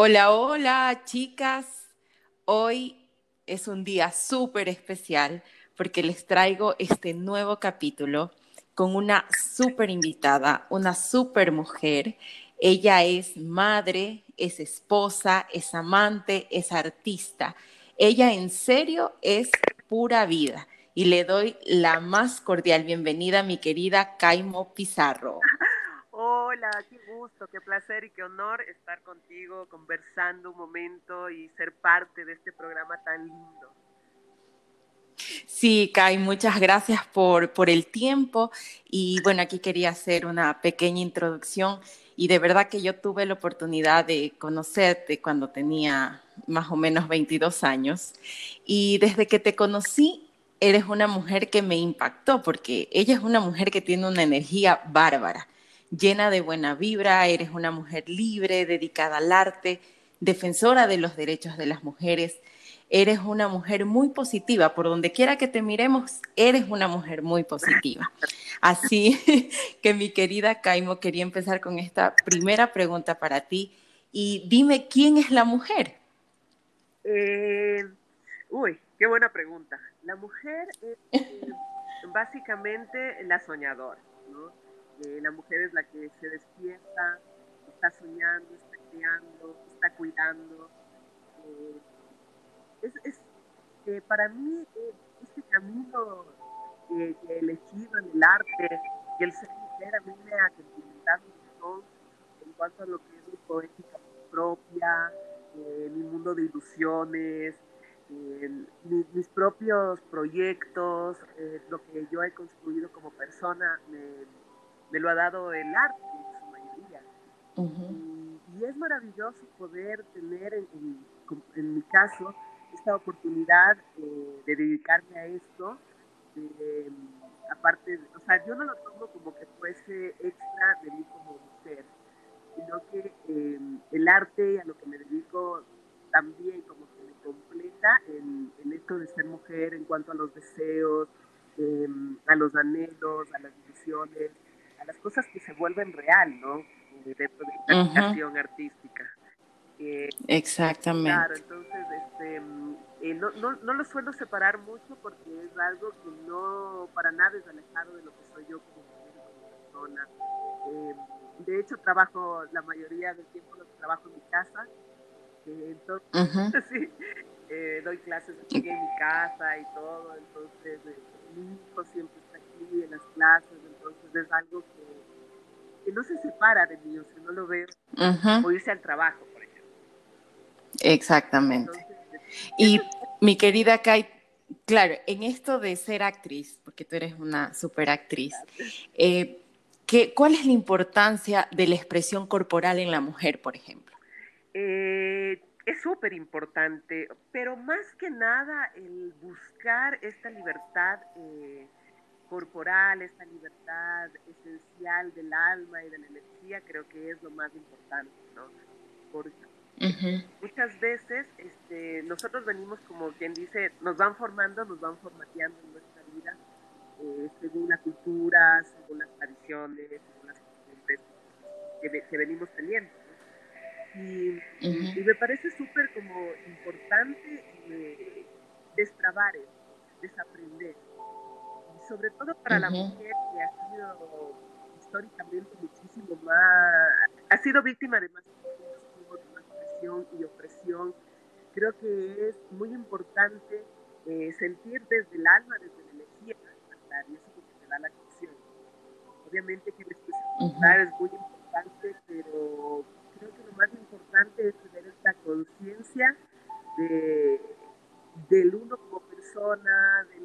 Hola, hola, chicas. Hoy es un día súper especial porque les traigo este nuevo capítulo con una súper invitada, una súper mujer. Ella es madre, es esposa, es amante, es artista. Ella en serio es pura vida. Y le doy la más cordial bienvenida a mi querida Caimo Pizarro. Hola, qué gusto, qué placer y qué honor estar contigo conversando un momento y ser parte de este programa tan lindo. Sí, Kai, muchas gracias por, por el tiempo. Y bueno, aquí quería hacer una pequeña introducción. Y de verdad que yo tuve la oportunidad de conocerte cuando tenía más o menos 22 años. Y desde que te conocí, eres una mujer que me impactó, porque ella es una mujer que tiene una energía bárbara llena de buena vibra, eres una mujer libre, dedicada al arte, defensora de los derechos de las mujeres. Eres una mujer muy positiva, por donde quiera que te miremos, eres una mujer muy positiva. Así que mi querida Caimo, quería empezar con esta primera pregunta para ti. Y dime, ¿quién es la mujer? Eh, uy, qué buena pregunta. La mujer es eh, básicamente la soñadora, ¿no? La mujer es la que se despierta, está soñando, está creando, está cuidando. Eh, es, eh, para mí eh, este camino que he elegido en el arte y el ser mujer a mí me ha complementado mucho en cuanto a lo que es mi poética propia, mi mundo de ilusiones, mis propios proyectos, lo que yo he construido como persona, me, me lo ha dado el arte en su mayoría. y, es maravilloso poder tener, en, mi caso, esta oportunidad eh, de dedicarme a esto. aparte, o sea, yo no lo tomo como que fuese extra de mí como mujer, sino que em, el arte a lo que me dedico también como que me completa en, en esto de ser mujer en cuanto a los deseos, em, a los anhelos, a las ilusiones, a las cosas que se vuelven real, ¿no? Dentro de la creación artística. Eh, Exactamente. Claro, entonces este, eh, no, no, no, lo suelo separar mucho porque es algo que no para nada es alejado de lo que soy yo como, persona. Eh, de hecho, trabajo la mayoría del tiempo lo trabajo en mi casa. entonces, sí, doy clases aquí en mi casa y todo. Entonces, mi hijo siempre aquí en las clases entonces es algo que, no se separa de mí, o sea, no lo veo o irse al trabajo, por ejemplo. Exactamente. y mi querida Kai, claro, en esto de ser actriz, porque tú eres una super actriz, eh, ¿cuál es la importancia de la expresión corporal en la mujer, por ejemplo? Eh, es súper importante, pero más que nada el buscar esta libertad eh, corporal, esta libertad esencial del alma y de la energía, creo que es lo más importante, ¿no? Porque muchas veces este, nosotros venimos como quien dice, nos van formando, nos van formateando en nuestra vida, eh, según la cultura, según las tradiciones, según las costumbres que, venimos teniendo. Y, me parece súper como importante eh, destrabar eso, desaprender sobre todo para la mujer que ha sido históricamente muchísimo más, ha sido víctima de más, más presión y opresión. Creo que es muy importante eh, sentir desde el alma, desde la energía, y eso es lo que te da la canción. Obviamente que expresión es muy importante, pero creo que lo más importante es tener esta conciencia de, del uno como persona, de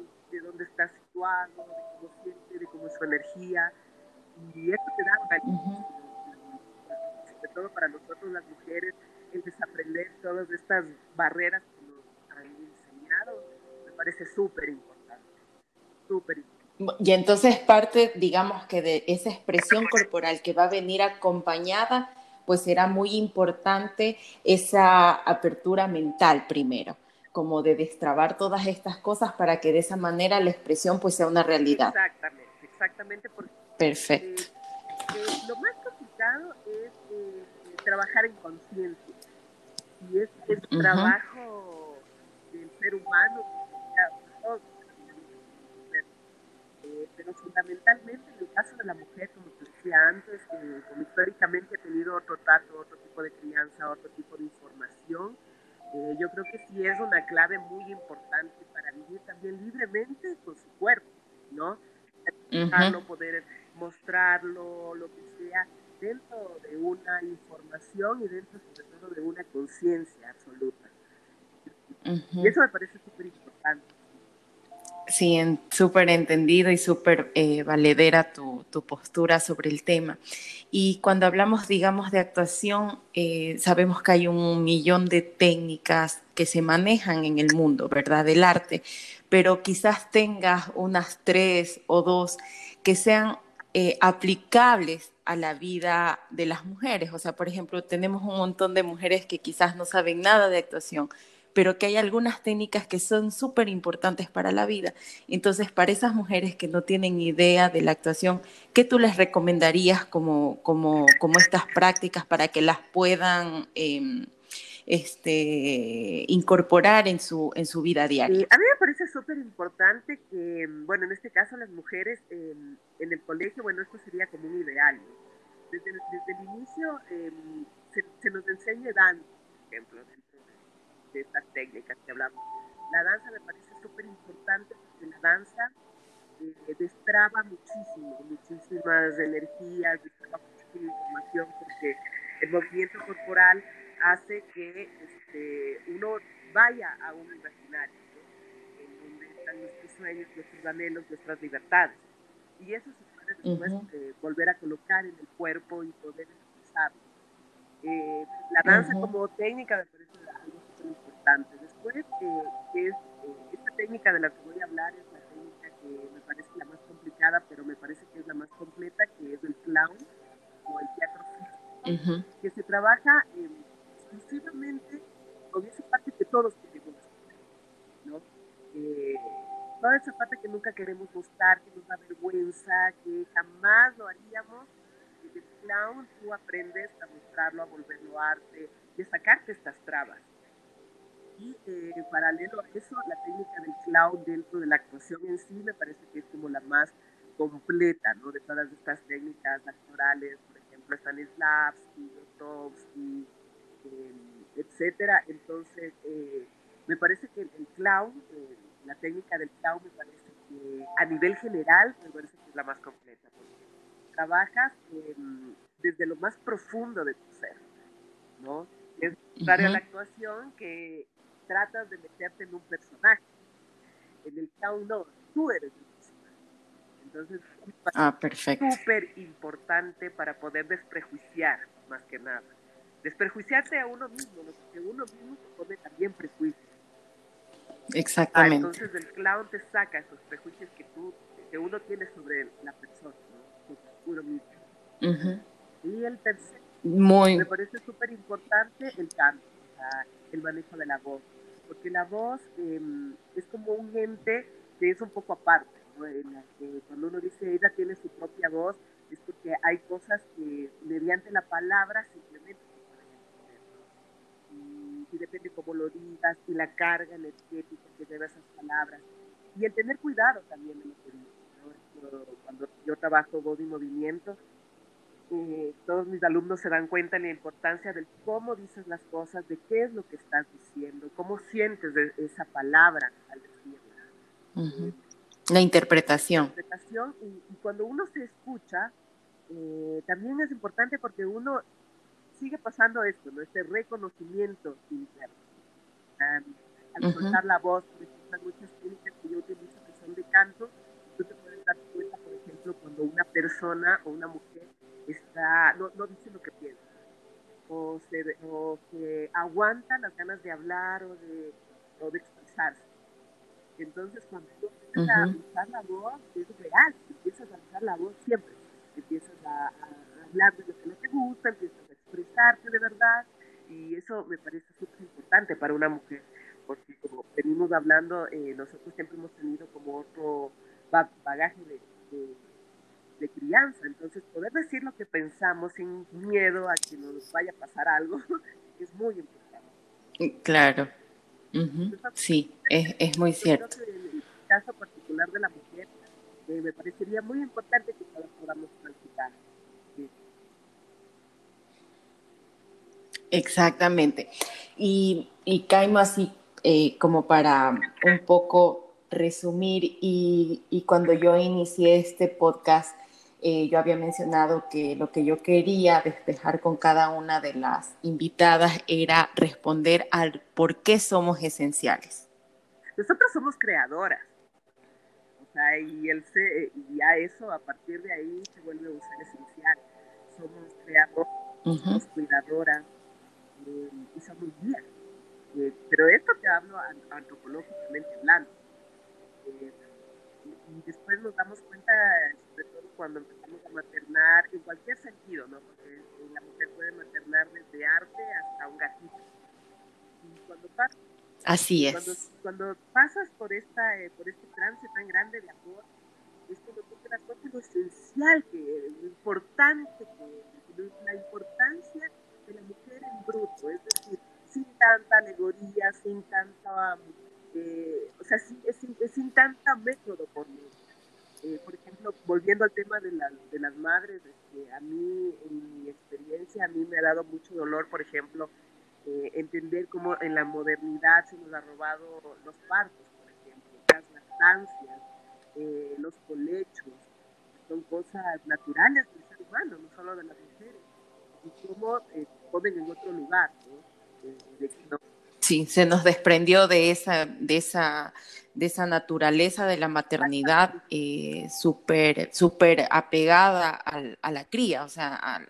situado, de cómo siente, de cómo es su energía. Y eso te da una sobre todo para nosotros las mujeres, el desaprender todas estas barreras que nos han enseñado, me parece súper importante, súper importante. Y entonces parte, digamos que de esa expresión corporal que va a venir acompañada, pues será muy importante esa apertura mental primero como de destrabar todas estas cosas para que de esa manera la expresión pues sea una realidad. Exactamente, exactamente. Porque, Perfecto. Eh, eh, lo más complicado es eh, trabajar en conciencia. y es el trabajo del ser humano, pero fundamentalmente en el caso de la mujer, como te decía antes, como históricamente ha tenido otro trato, otro tipo de crianza, otro tipo de información, eh, yo creo que sí es una clave muy importante para vivir también libremente con su cuerpo, ¿no? Poder mostrarlo, lo que sea, dentro de una información y dentro sobre todo de una conciencia absoluta. Y eso me parece súper importante. Sí, súper entendido y súper eh, valedera tu, tu, postura sobre el tema. Y cuando hablamos, digamos, de actuación, eh, sabemos que hay un millón de técnicas que se manejan en el mundo, ¿verdad? Del arte, pero quizás tengas unas tres o dos que sean eh, aplicables a la vida de las mujeres. O sea, por ejemplo, tenemos un montón de mujeres que quizás no saben nada de actuación, pero que hay algunas técnicas que son súper importantes para la vida. Entonces, para esas mujeres que no tienen idea de la actuación, ¿qué tú les recomendarías como, como, como estas prácticas para que las puedan em, este, incorporar en su, en su vida diaria? a mí me parece súper importante que, bueno, en este caso las mujeres em, en el colegio, bueno, esto sería como un ideal. Desde, desde, el inicio em, se, nos enseña danza, por ejemplo, de, estas técnicas que hablamos. La danza me parece súper importante porque la danza eh, destraba muchísimo, muchísimas energías, destraba muchísima información porque el movimiento corporal hace que este, uno vaya a un imaginario, en donde están nuestros sueños, nuestros anhelos, nuestras libertades. Y eso se puede después eh, volver a colocar en el cuerpo y poder expresarlo. Eh, la danza como técnica me parece importante. Después, eh, es, esta técnica de la que voy a hablar es la técnica que me parece la más complicada, pero me parece que es la más completa, que es el clown o el teatro físico, que se trabaja exclusivamente con esa parte que todos queremos ¿no? Eh, toda esa parte que nunca queremos mostrar, que nos da vergüenza, que jamás lo haríamos, el clown tú aprendes a mostrarlo, a volverlo arte a sacarte estas trabas. Y eh, en paralelo a eso, la técnica del clown dentro de la actuación en sí me parece que es como la más completa, ¿no? De todas estas técnicas actorales, por ejemplo, Stanislavski, Grotowski, etcétera. Entonces, eh, me parece que el clown, eh, la técnica del clown me parece que a nivel general me parece que es la más completa, porque trabajas desde lo más profundo de tu ser, ¿no? Es a la actuación que tratas de meterte en un personaje. En el clown no, tú eres el personaje. Entonces, ah, es súper importante para poder desprejuiciar, más que nada desprejuiciarse a uno mismo, porque uno mismo se pone también prejuicios. Exactamente. Ah, entonces el clown te saca esos prejuicios que tú, que uno tiene sobre la persona, ¿no? uno mismo. Y el tercero, Muy... me parece súper importante el canto, el manejo de la voz, porque la voz em, es como un ente que es un poco aparte, ¿no? en la que cuando uno dice ella tiene su propia voz, es porque hay cosas que mediante la palabra simplemente y depende cómo lo digas, y la carga energética que lleva esas palabras. Y el tener cuidado también de lo que dices. Cuando yo trabajo voz y movimiento, eh, todos mis alumnos se dan cuenta de la importancia de cómo dices las cosas, de qué es lo que estás diciendo, cómo sientes de esa palabra al decirla. la interpretación. La interpretación y, cuando uno se escucha, eh, también es importante porque uno sigue pasando esto, ¿no? Este reconocimiento interno. al soltar la voz, por ejemplo, muchas técnicas que yo utilizo que son de canto, tú te puedes dar cuenta, por ejemplo, cuando una persona o una mujer está, no, no dice lo que piensa, o se, o se aguanta las ganas de hablar o de, o de expresarse. Entonces, cuando tú empiezas a usar la voz, es real, empiezas a usar la voz siempre, empiezas a, a hablar de lo que no te gusta, empiezas expresarte de verdad y eso me parece súper importante para una mujer, porque como venimos hablando, eh, nosotros siempre hemos tenido como otro bagaje de, de, crianza, entonces poder decir lo que pensamos sin miedo a que nos vaya a pasar algo es muy importante. Claro. Sí, es, es, muy cierto. en el caso particular de la mujer, eh, me parecería muy importante que todos podamos transitar. Exactamente. Y, y Caimo, así eh, como para un poco resumir, y, y cuando yo inicié este podcast, eh, yo había mencionado que lo que yo quería despejar con cada una de las invitadas era responder al por qué somos esenciales. Nosotros somos creadoras. O sea, y, el se, y ya eso, a partir de ahí, se vuelve un ser esencial. Somos creadoras, somos cuidadoras eh, y somos guías. Eh, pero esto te hablo antropológicamente hablando. Y después nos damos cuenta, sobre todo cuando empezamos a maternar, en cualquier sentido, ¿no? Porque la mujer puede maternar desde arte hasta un gatito. Y cuando pasas, Así es. Cuando, pasas por, esta, eh, por este trance tan grande de amor, es cuando tú te das cuenta lo esencial, que, lo importante, que, la importancia de la mujer en bruto, es decir, sin tanta alegoría, sin tanta, eh, o sea, sin, sin, sin tanta método por mí. Eh, por ejemplo, volviendo al tema de, de las madres, este, a mí, en mi experiencia, a mí me ha dado mucho dolor, por ejemplo, eh, entender cómo en la modernidad se nos ha robado los partos, por ejemplo, las lactancias, eh, los colechos, son cosas naturales del ser humano, no solo de las mujeres, y cómo ponen en otro lugar, no Sí, se nos desprendió de esa, de esa, de esa naturaleza de la maternidad eh, súper super apegada al, a la cría, o sea,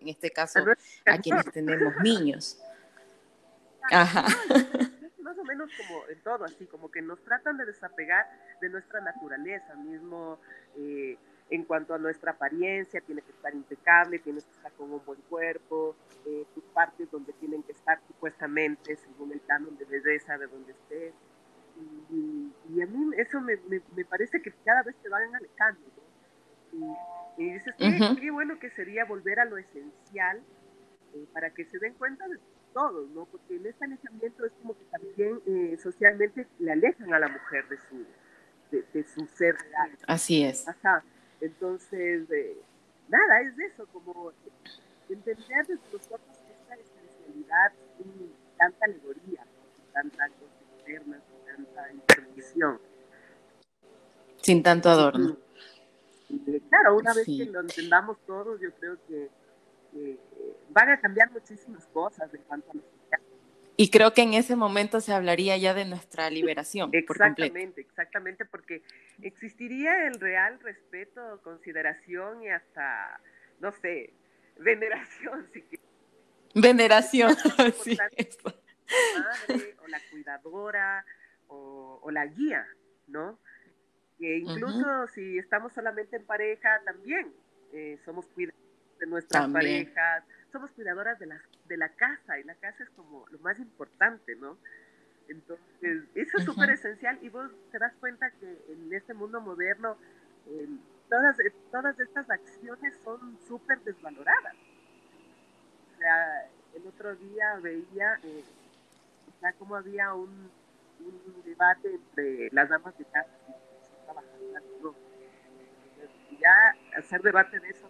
en este caso a quienes tenemos niños. Ajá. Más o menos como en todo, así como que nos tratan de desapegar de nuestra naturaleza, mismo eh, en cuanto a nuestra apariencia, tiene que estar impecable, tienes que estar con un buen cuerpo, eh, tus partes donde tienen que estar supuestamente, según el canon de belleza de donde estés. Y, a mí eso me, me, parece que cada vez te van alejando. Y, y, dices, qué, bueno que sería volver a lo esencial eh, para que se den cuenta de todo, ¿no? Porque en este alejamiento es como que también eh, socialmente le alejan a la mujer de su, de, su ser real. Así es. Ajá. Entonces, eh, nada, es eso, como entender desde los ojos esta especialidad sin tanta alegoría, sin tanta cosa externa, sin tanta intervención. Sin tanto adorno. claro, una vez que lo entendamos todos, yo creo que van a cambiar muchísimas cosas en cuanto a los y creo que en ese momento se hablaría ya de nuestra liberación. Exactamente, exactamente, porque existiría el real respeto, consideración y hasta, no sé, veneración. Si Veneración, sí. La madre, o la cuidadora, o, la guía, ¿no? Que incluso si estamos solamente en pareja, también eh, somos cuidadores de nuestras parejas somos cuidadoras de la, de la casa y la casa es como lo más importante, ¿no? Entonces, eso es súper esencial y vos te das cuenta que en este mundo moderno todas, todas estas acciones son súper desvaloradas. O sea, el otro día veía, eh, o sea, cómo había un, un, debate entre las damas de casa y. Ya hacer debate de eso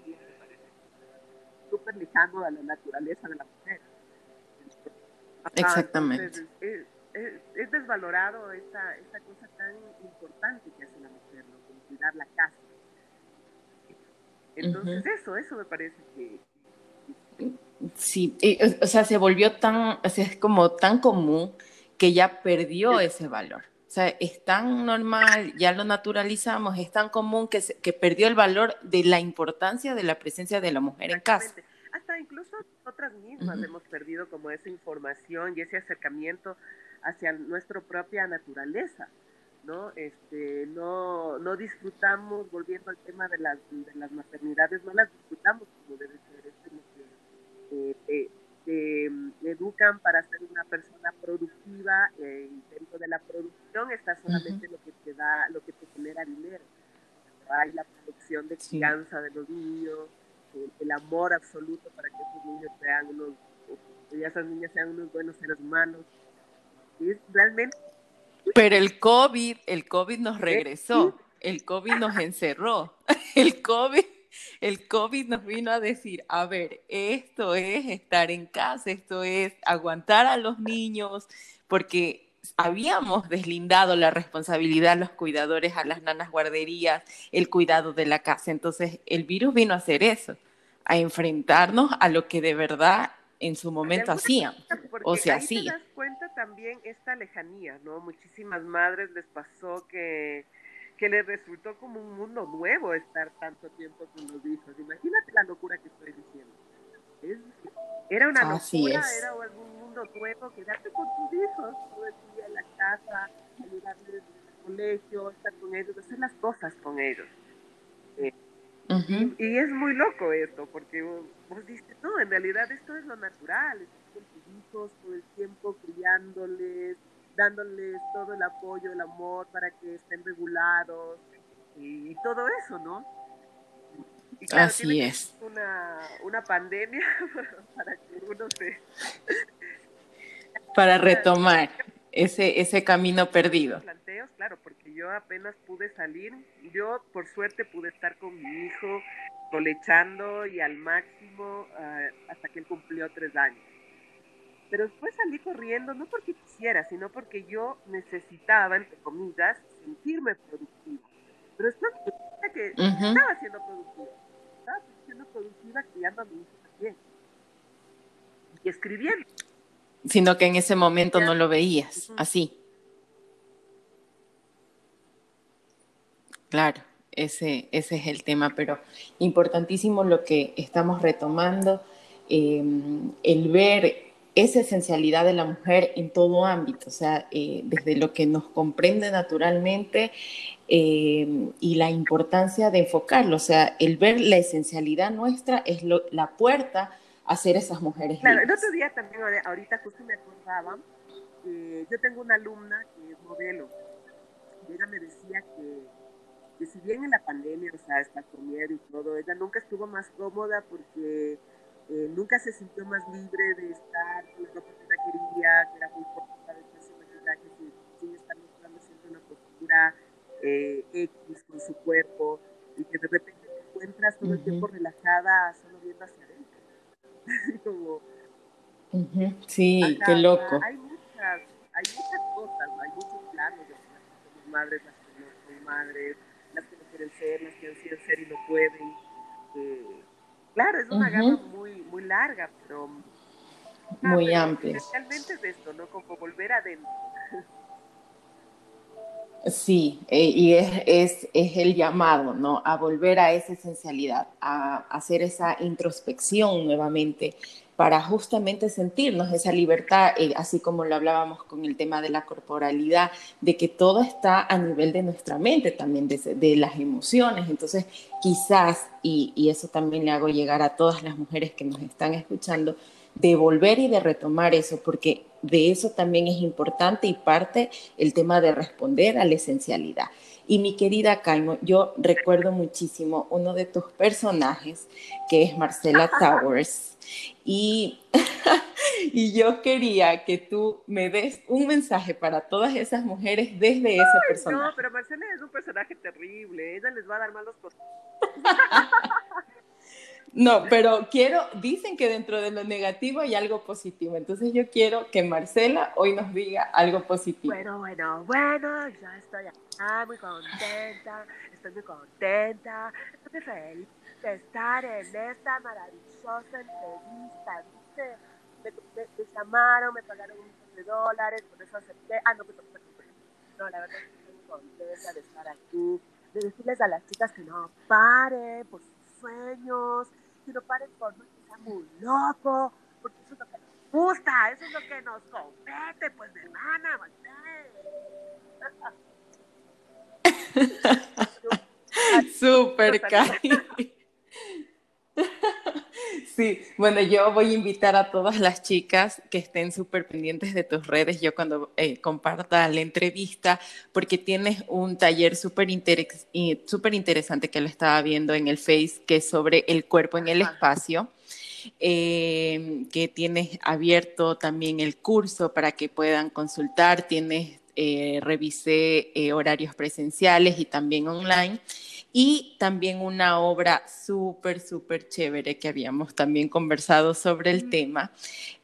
súper lejano a la naturaleza de la mujer. Exactamente. es, desvalorado esta, esta cosa tan importante que hace la mujer, ¿no? cuidar la casa. Entonces eso, eso me parece que... Sí, o sea, se volvió tan, o sea, es como tan común que ya perdió ese valor. O sea, es tan normal, ya lo naturalizamos, es tan común que, que perdió el valor de la importancia de la presencia de la mujer en casa. Hasta incluso nosotras mismas hemos perdido como esa información y ese acercamiento hacia nuestra propia naturaleza. ¿no? Este, no, no disfrutamos, volviendo al tema de las, de las maternidades, no las disfrutamos como debe ser, es como que eh, te mm, educan para ser una persona productiva eh, y dentro de la producción está solamente lo que te da, lo que te genera dinero. Hay la producción de crianza de los niños, el, amor absoluto para que esos niños sean unos que esas niñas sean unos buenos seres humanos. Y es realmente... Pero el COVID, el COVID nos regresó, el COVID nos encerró, el COVID el COVID nos vino a decir, a ver, esto es estar en casa, esto es aguantar a los niños, porque habíamos deslindado la responsabilidad a los cuidadores, a las nanas guarderías, el cuidado de la casa. Entonces, el virus vino a hacer eso, a enfrentarnos a lo que de verdad en su momento hacían o se hacía. Te das cuenta también esta lejanía, ¿no? Muchísimas madres les pasó que que les resultó como un mundo nuevo estar tanto tiempo con los hijos. Imagínate la locura que estoy diciendo. era una locura, era algún mundo nuevo, quedarte con tus hijos todo el día en la casa, ayudarles en el colegio, estar con ellos, hacer las cosas con ellos. Eh, y, es muy loco esto, porque vos, dices, no, en realidad esto es lo natural, estar con tus hijos todo el tiempo criándoles, dándoles todo el apoyo, el amor para que estén regulados y, todo eso, ¿no? Así es. Una, una pandemia para que uno se... para retomar ese, ese camino perdido. Planteos, claro, porque yo apenas pude salir, yo por suerte pude estar con mi hijo colechando y al máximo ah, hasta que él cumplió tres años. Pero después salí corriendo, no porque quisiera, sino porque yo necesitaba, entre comillas, sentirme productiva. Pero esto que estaba siendo productiva. Estaba siendo productiva criando a mi hijo también. Y escribiendo. Sino que en ese momento no lo veías así. Claro, ese, ese es el tema, pero importantísimo lo que estamos retomando, eh, el ver esa esencialidad de la mujer en todo ámbito, o sea, eh, desde lo que nos comprende naturalmente eh, y la importancia de enfocarlo, o sea, el ver la esencialidad nuestra es la puerta a ser esas mujeres. Claro, el otro día también, ahorita justo me acordaba, yo tengo una alumna que es modelo, y ella me decía que, que si bien en la pandemia, o sea, está con miedo y todo, ella nunca estuvo más cómoda porque eh, nunca se sintió más libre de estar con la ropa que ella quería, que era muy corta, después se que sin, sin estar mostrando siempre una postura eh, X con su cuerpo, y que de repente te encuentras todo el tiempo relajada, solo viendo hacia adentro. Como, Sí, qué loco. Hay muchas, hay muchas cosas, hay muchos planos de las madres, las que no son madres, las que no quieren ser, las que quieren ser y no pueden. Eh, Claro, es una gama muy, muy larga, pero... Ah, muy amplia. Especialmente es esto, ¿no? Como volver adentro. Sí, eh, y es, es, es, el llamado, ¿no? A volver a esa esencialidad, a, hacer esa introspección nuevamente para justamente sentirnos esa libertad, eh, así como lo hablábamos con el tema de la corporalidad, de que todo está a nivel de nuestra mente también, de, de las emociones. Entonces, quizás, y, y, eso también le hago llegar a todas las mujeres que nos están escuchando, de volver y de retomar eso, porque de eso también es importante y parte el tema de responder a la esencialidad. Y mi querida Caimo, yo recuerdo muchísimo uno de tus personajes, que es Marcela Towers, y, y yo quería que tú me des un mensaje para todas esas mujeres desde ese personaje. No, pero Marcela es un personaje terrible, ella les va a dar malos. No, pero quiero, dicen que dentro de lo negativo hay algo positivo, entonces yo quiero que Marcela hoy nos diga algo positivo. Bueno, bueno, bueno, ya estoy acá muy contenta, estoy muy contenta, estoy feliz estar en esta maravillosa entrevista, ¿viste? Me, llamaron, me pagaron un millón de dólares, por eso acepté, ah, no, pero, no, la verdad es que estoy contenta de estar aquí, de decirles a las chicas que no paren por sus sueños, que no paren por no sea muy loco, porque eso es lo que nos gusta, eso es lo que nos compete, pues de hermana, Súper, Cari. Sí, bueno, yo voy a invitar a todas las chicas que estén súper pendientes de tus redes, yo cuando eh, comparta la entrevista, porque tienes un taller súper interesante que lo estaba viendo en el Face, que es sobre el cuerpo en el espacio. eh, que tienes abierto también el curso para que puedan consultar, tienes, eh, revisé eh, horarios presenciales y también online y también una obra súper, súper chévere que habíamos también conversado sobre el tema,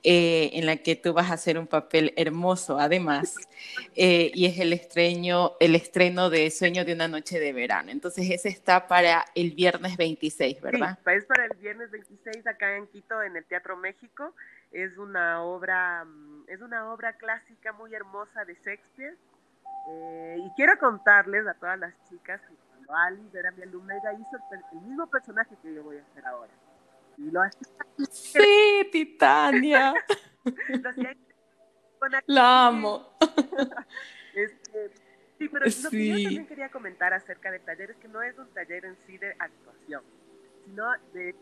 eh, en la que tú vas a hacer un papel hermoso además, eh, y es el estreno, el estreno de Sueño de una noche de verano. Entonces ese está para el viernes 26, ¿verdad? Sí, es para el viernes 26 acá en Quito, en el Teatro México. Es una obra, mm, es una obra clásica muy hermosa de Shakespeare. Eh, y quiero contarles a todas las chicas que Alice era mi alumna, ella hizo el, mismo personaje que yo voy a hacer ahora. Y lo hacía. Sí, Titania. La amo. Este, sí, pero lo que yo también quería comentar acerca del taller es que no es un taller en sí de actuación, sino de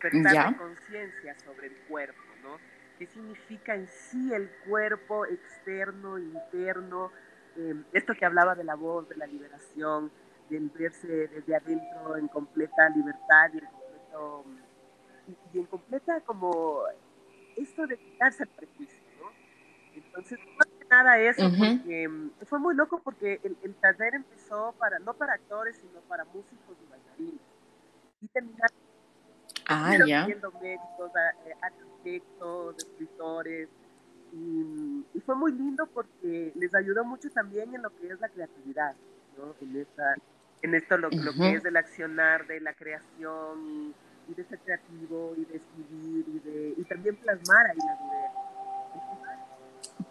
despertar de conciencia sobre el cuerpo, ¿no? ¿Qué significa en sí el cuerpo externo, interno? Eh, esto que hablaba de la voz, de la liberación, de verse desde adentro en completa libertad y en, completo, y, en completa como esto de quitarse el prejuicio, ¿no? Entonces, más que nada eso, porque mm, fue muy loco porque el, taller empezó para, no para actores, sino para músicos y bailarines. Y terminaron ah, ya. médicos, eh, arquitectos, escritores, y, y, fue muy lindo porque les ayudó mucho también en lo que es la creatividad, ¿no? En esta, en esto lo, que es del accionar, de la creación y, de ser creativo y de escribir y, de, y también plasmar ahí la idea.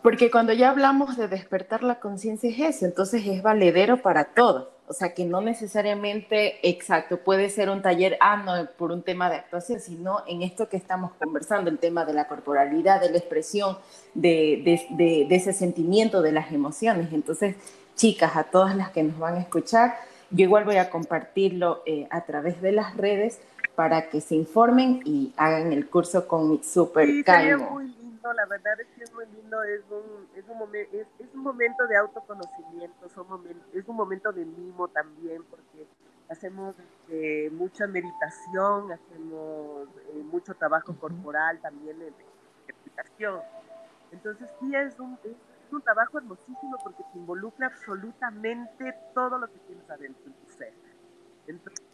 Porque cuando ya hablamos de despertar la conciencia es eso, entonces es valedero para todo. O sea, que no necesariamente, exacto, puede ser un taller, ah, no, por un tema de actuación, sino en esto que estamos conversando, el tema de la corporalidad, de la expresión, de, de, de ese sentimiento, de las emociones. Entonces, chicas, a todas las que nos van a escuchar, yo igual voy a compartirlo eh, a través de las redes para que se informen y hagan el curso con mi super sí, Es muy lindo, la verdad es que es muy lindo, es un, es un, es, un momento de autoconocimiento, es un momento de mimo también, porque hacemos este, mucha meditación, hacemos eh, mucho trabajo corporal también en explicación. Entonces sí es un, un trabajo hermosísimo porque te involucra absolutamente todo lo que tienes adentro en tu ser. Entonces,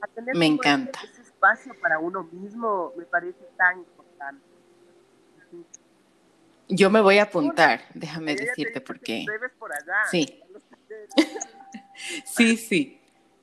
a tener me encanta. Ese, espacio para uno mismo me parece tan importante. Yo me voy a apuntar, déjame decirte porque... Por allá, sí. sí, sí,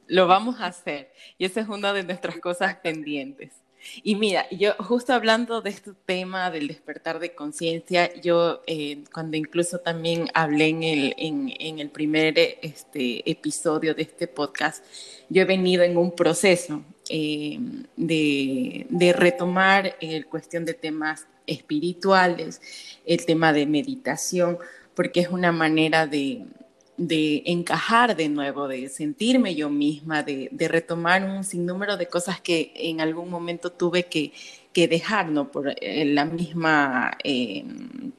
lo vamos a hacer. Y esa es una de nuestras cosas pendientes. Y mira, yo justo hablando de este tema del despertar de conciencia, yo eh, cuando incluso también hablé en el, en, el primer este, episodio de este podcast, yo he venido en un proceso eh, de, de, retomar el cuestión de temas espirituales, el tema de meditación, porque es una manera de, de encajar de nuevo, de sentirme yo misma, de, retomar un sinnúmero de cosas que en algún momento tuve que, dejar, ¿no? Por eh, la misma em,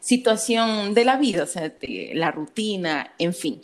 situación de la vida, o sea, la rutina, en fin.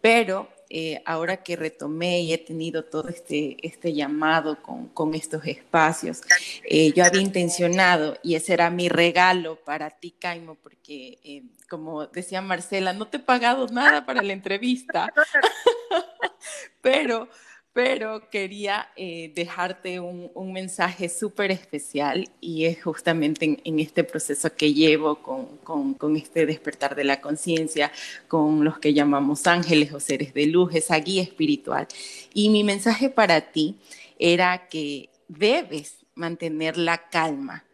Pero eh, ahora que retomé y he tenido todo este, este llamado con, estos espacios, eh, yo había intencionado, y ese era mi regalo para ti, Caimo, porque eh, como decía Marcela, no te he pagado nada para la entrevista, pero pero quería eh, dejarte un, mensaje súper especial y es justamente en, este proceso que llevo con, con, este despertar de la conciencia, con los que llamamos ángeles o seres de luz, esa guía espiritual. Y mi mensaje para ti era que debes mantener la calma,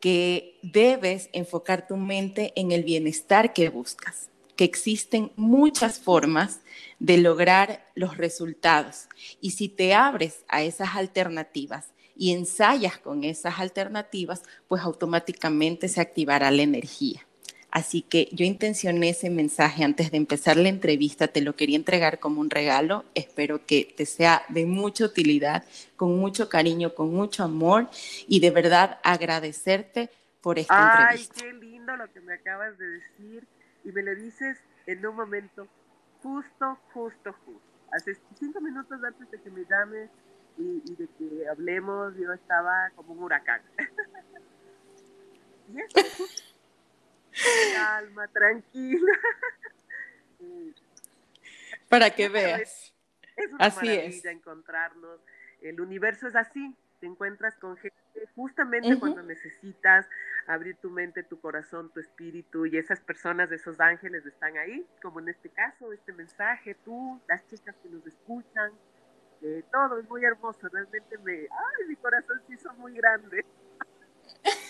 que debes enfocar tu mente en el bienestar que buscas, que existen muchas formas de lograr los resultados. Y si te abres a esas alternativas y ensayas con esas alternativas, pues automáticamente se activará la energía. Así que yo intencioné ese mensaje antes de empezar la entrevista, te lo quería entregar como un regalo, espero que te sea de mucha utilidad, con mucho cariño, con mucho amor y de verdad agradecerte por esta entrevista. Ay, qué lindo lo que me acabas de decir y me lo dices en un momento justo, justo, justo. Hace cinco minutos antes de que me llames, y, de que hablemos, yo estaba como un huracán. y eso, calma, tranquila. Para que veas. Es una así maravilla encontrarnos. El universo es así. Te encuentras con gente justamente cuando necesitas abrir tu mente, tu corazón, tu espíritu y esas personas, esos ángeles están ahí, como en este caso, este mensaje, tú, las chicas que nos escuchan, eh, todo es muy hermoso, realmente me, ay, mi corazón se hizo muy grande.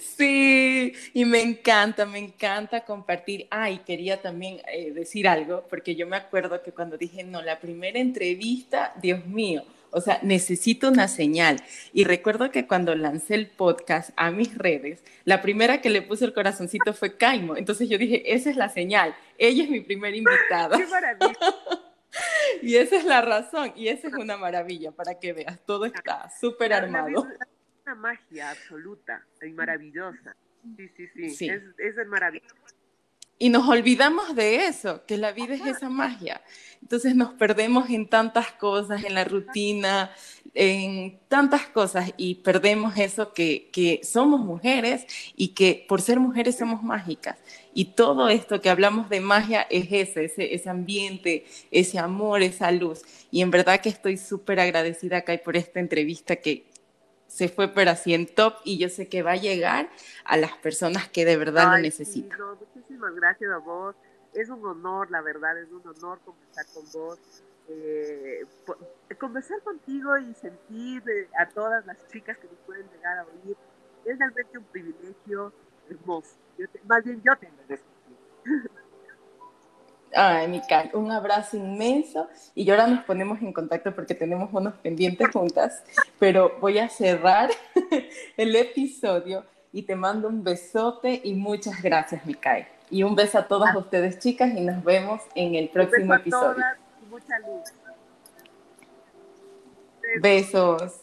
Sí, y me encanta, me encanta compartir. Ay, quería también eh, decir algo, porque yo me acuerdo que cuando dije, no, la primera entrevista, Dios mío, o sea, necesito una señal. Y recuerdo que cuando lancé el podcast a mis redes, la primera que le puse el corazoncito fue Caimo. Entonces yo dije, esa es la señal. Ella es mi primera invitada. ¡Qué maravilla! y esa es la razón. Y esa es una maravilla para que veas. Todo está súper armado. Es una magia absoluta y maravillosa. Sí, sí, sí. sí. Es, es maravilloso. Y nos olvidamos de eso, que la vida es esa magia. Entonces nos perdemos en tantas cosas, en la rutina, en tantas cosas y perdemos eso que, que somos mujeres y que por ser mujeres somos mágicas. Y todo esto que hablamos de magia es ese, ese, ese ambiente, ese amor, esa luz. Y en verdad que estoy súper agradecida acá por esta entrevista que, se fue pero así en top y yo sé que va a llegar a las personas que de verdad lo necesitan. muchísimas gracias a vos. Es un honor, la verdad, es un honor conversar con vos. Eh, conversar contigo y sentir a todas las chicas que nos pueden llegar a oír es realmente un privilegio hermoso. más bien yo te agradezco. Ay, Mical, un abrazo inmenso y ahora nos ponemos en contacto porque tenemos unos pendientes juntas, pero voy a cerrar el episodio y te mando un besote y muchas gracias, Micael. Y un beso a todas ustedes, chicas, y nos vemos en el próximo episodio. mucha luz. Besos.